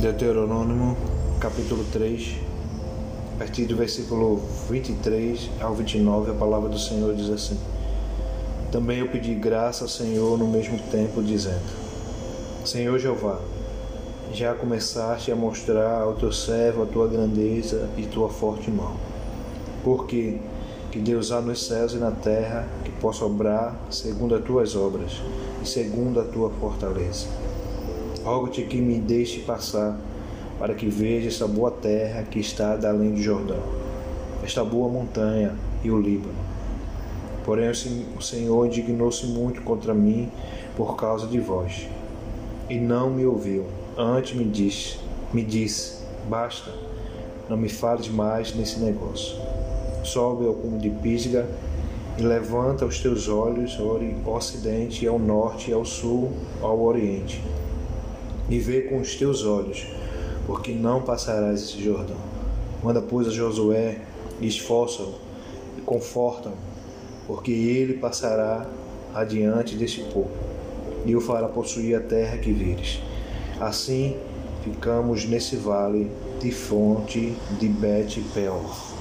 Deuteronômio, capítulo 3, a partir do versículo 23 ao 29, a palavra do Senhor diz assim: Também eu pedi graça ao Senhor no mesmo tempo, dizendo: Senhor Jeová, já começaste a mostrar ao teu servo a tua grandeza e tua forte mão. Porque que Deus há nos céus e na terra possa obrar segundo as tuas obras e segundo a tua fortaleza. Rogo-te que me deixe passar para que veja esta boa terra que está além do Jordão, esta boa montanha e o Líbano. Porém, o Senhor indignou-se muito contra mim por causa de vós, e não me ouviu. Antes me disse, me disse: Basta, não me fales mais nesse negócio. Sobe ao cume de Pisga e levanta os teus olhos ao ocidente, ao norte, ao sul, ao oriente, e vê com os teus olhos porque não passarás esse Jordão. Manda, pois, a Josué e esforça-o e conforta-o, porque ele passará adiante deste povo e o fará possuir a terra que vires. Assim ficamos nesse vale de fonte de Bet Peor.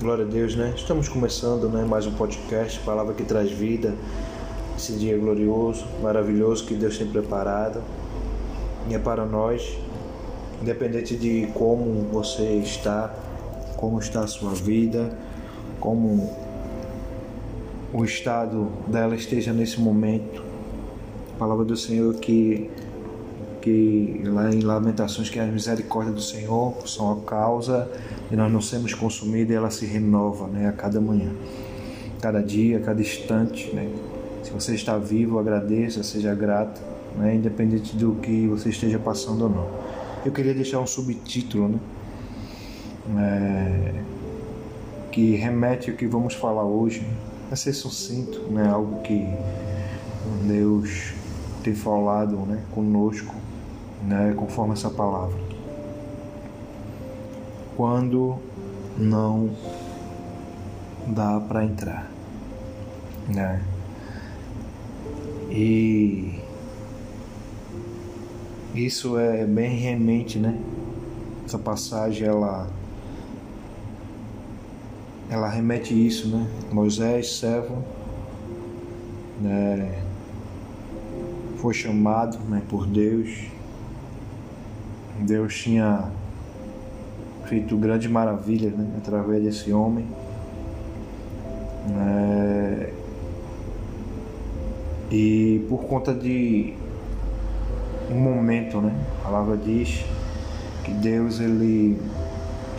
Glória a Deus, né? Estamos começando, né, mais um podcast, palavra que traz vida. Esse dia glorioso, maravilhoso que Deus tem preparado. E é para nós independente de como você está, como está a sua vida, como o estado dela esteja nesse momento. A palavra do Senhor que que lá em Lamentações que a misericórdia do Senhor são a causa de nós não sermos consumidos e ela se renova, né, a cada manhã, cada dia, cada instante, né? Se você está vivo, agradeça, seja grato, né, independente do que você esteja passando ou não eu queria deixar um subtítulo, né? É, que remete ao que vamos falar hoje. Vai ser sucinto, né? Algo que Deus tem falado né? conosco, né? conforme essa palavra. Quando não dá para entrar, né? E isso é bem remente, né? Essa passagem ela ela remete isso, né? Moisés, servo, né? foi chamado né, por Deus. Deus tinha feito grandes maravilhas né, através desse homem. É, e por conta de um momento, né? A palavra diz que Deus ele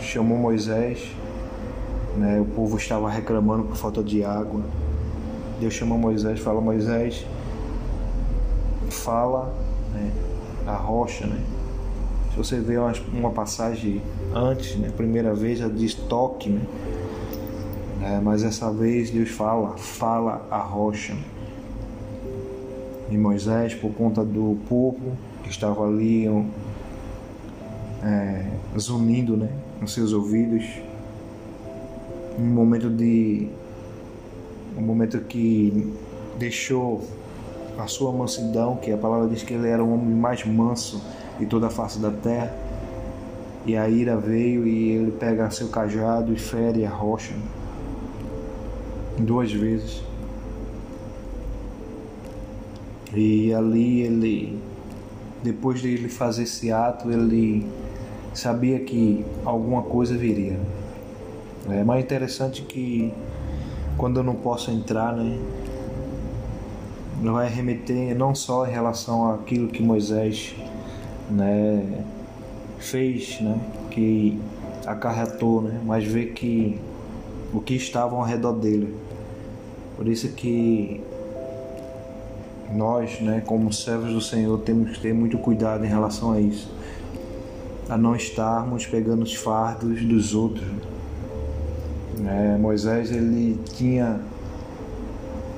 chamou Moisés, né? O povo estava reclamando por falta de água. Deus chamou Moisés, fala Moisés, fala, né? A rocha, né? Se você vê uma, uma passagem antes, né? Primeira vez já diz toque, né? É, mas essa vez Deus fala, fala a rocha de Moisés por conta do povo que estava ali é, zunindo né, nos seus ouvidos. Um momento de. Um momento que deixou a sua mansidão, que a palavra diz que ele era o homem mais manso de toda a face da terra. E a ira veio e ele pega seu cajado e fere a rocha duas vezes. E ali ele, depois de ele fazer esse ato, ele sabia que alguma coisa viria. É mais interessante que quando eu não posso entrar, né, vai remeter não só em relação àquilo que Moisés, né, fez, né, que acarretou, né, mas ver que o que estava ao redor dele. Por isso que nós, né, como servos do Senhor, temos que ter muito cuidado em relação a isso, a não estarmos pegando os fardos dos outros. É, Moisés ele tinha,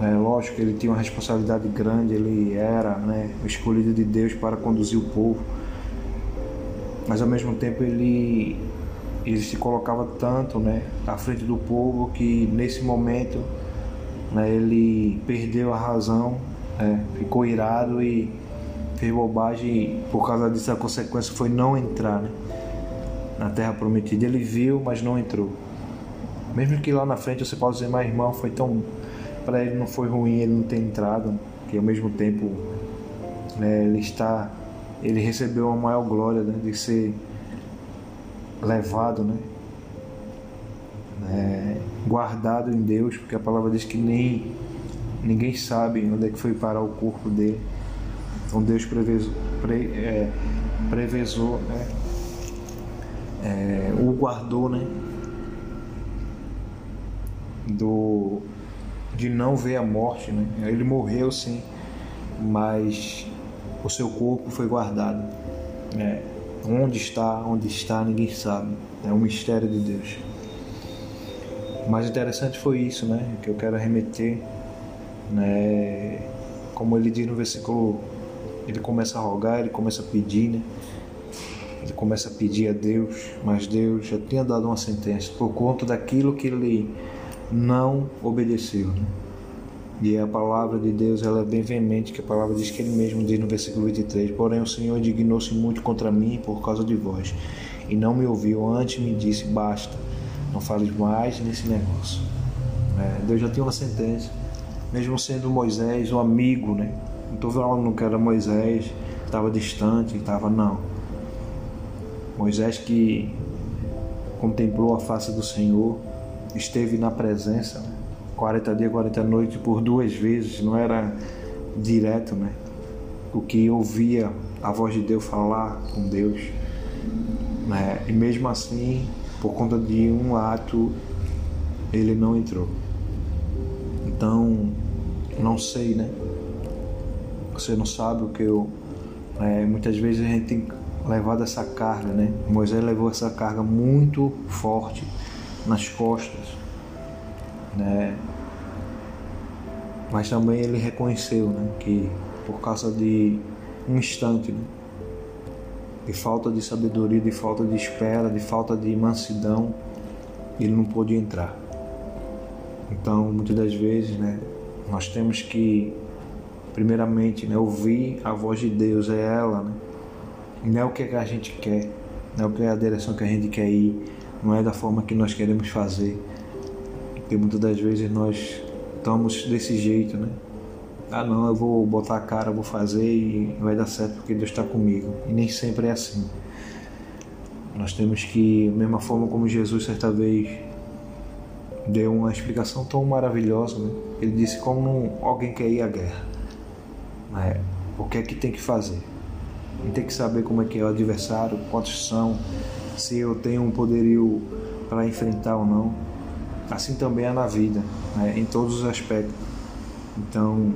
é, lógico, ele tinha uma responsabilidade grande, ele era né, o escolhido de Deus para conduzir o povo, mas ao mesmo tempo ele ele se colocava tanto né, à frente do povo que nesse momento né, ele perdeu a razão é, ficou irado e fez bobagem e por causa disso a consequência foi não entrar né, na terra prometida. Ele viu, mas não entrou. Mesmo que lá na frente você possa dizer, mas irmão, foi tão. Para ele não foi ruim ele não ter entrado, que ao mesmo tempo né, ele está. Ele recebeu a maior glória né, de ser levado, né, é, guardado em Deus, porque a palavra diz que nem ninguém sabe onde é que foi parar o corpo dele. Então Deus prevezou, pre, é, prevezou né, é, o guardou, né, do de não ver a morte, né? Ele morreu sim, mas o seu corpo foi guardado. É, onde está, onde está, ninguém sabe. É um mistério de Deus. O mais interessante foi isso, né? Que eu quero remeter, né? Como ele diz no versículo, ele começa a rogar, ele começa a pedir, né? Ele começa a pedir a Deus, mas Deus já tinha dado uma sentença por conta daquilo que ele não obedeceu. Né? E a palavra de Deus ela é bem veemente, que a palavra diz que ele mesmo diz no versículo 23: Porém, o Senhor indignou-se muito contra mim por causa de vós, e não me ouviu, antes me disse: Basta, não fales mais nesse negócio. É, Deus já tinha uma sentença, mesmo sendo Moisés um amigo, né? Não estou falando que era Moisés, estava distante, estava, não. Moisés que contemplou a face do Senhor, esteve na presença, né? 40 dias, 40 noites por duas vezes, não era direto, né? O que ouvia a voz de Deus falar com Deus, né? E mesmo assim, por conta de um ato, ele não entrou. Então, não sei, né? Você não sabe o que eu. É, muitas vezes a gente tem levado essa carga, né? Moisés levou essa carga muito forte nas costas, né? Mas também ele reconheceu, né, que por causa de um instante, né, de falta de sabedoria, de falta de espera, de falta de mansidão, ele não pôde entrar. Então, muitas das vezes, né, nós temos que primeiramente, né, ouvir a voz de Deus, é ela, né? Não é o que a gente quer, não é é a direção que a gente quer ir, não é da forma que nós queremos fazer. Porque muitas das vezes nós estamos desse jeito, né? Ah, não, eu vou botar a cara, vou fazer e vai dar certo porque Deus está comigo. E nem sempre é assim. Nós temos que, da mesma forma como Jesus certa vez deu uma explicação tão maravilhosa, né? Ele disse como alguém quer ir à guerra. Né? O que é que tem que fazer? Gente tem que saber como é que é o adversário, quantos são, se eu tenho um poderio para enfrentar ou não. Assim também é na vida, né? em todos os aspectos. Então,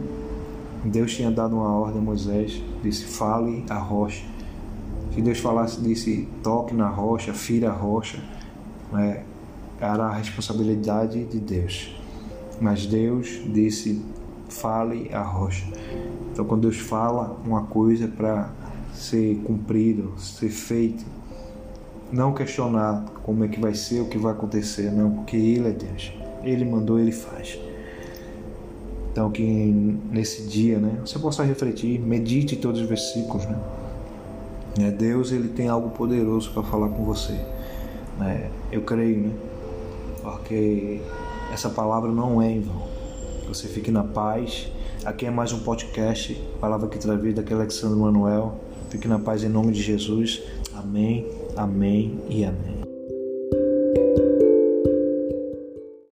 Deus tinha dado uma ordem a Moisés, disse: fale a rocha. Se Deus falasse, disse: toque na rocha, fira a rocha, né? era a responsabilidade de Deus. Mas Deus disse: fale a rocha. Então, quando Deus fala uma coisa para ser cumprido, ser feito, não questionar como é que vai ser, o que vai acontecer, não, porque Ele é Deus. Ele mandou, Ele faz. Então que nesse dia, né, você possa refletir, medite todos os versículos, né? É, Deus ele tem algo poderoso para falar com você, né? Eu creio, né? Porque essa palavra não é em vão. Você fique na paz. Aqui é mais um podcast, palavra que traz vida, aqui é Alexandre Manuel. Fique na paz em nome de Jesus. Amém, amém e amém.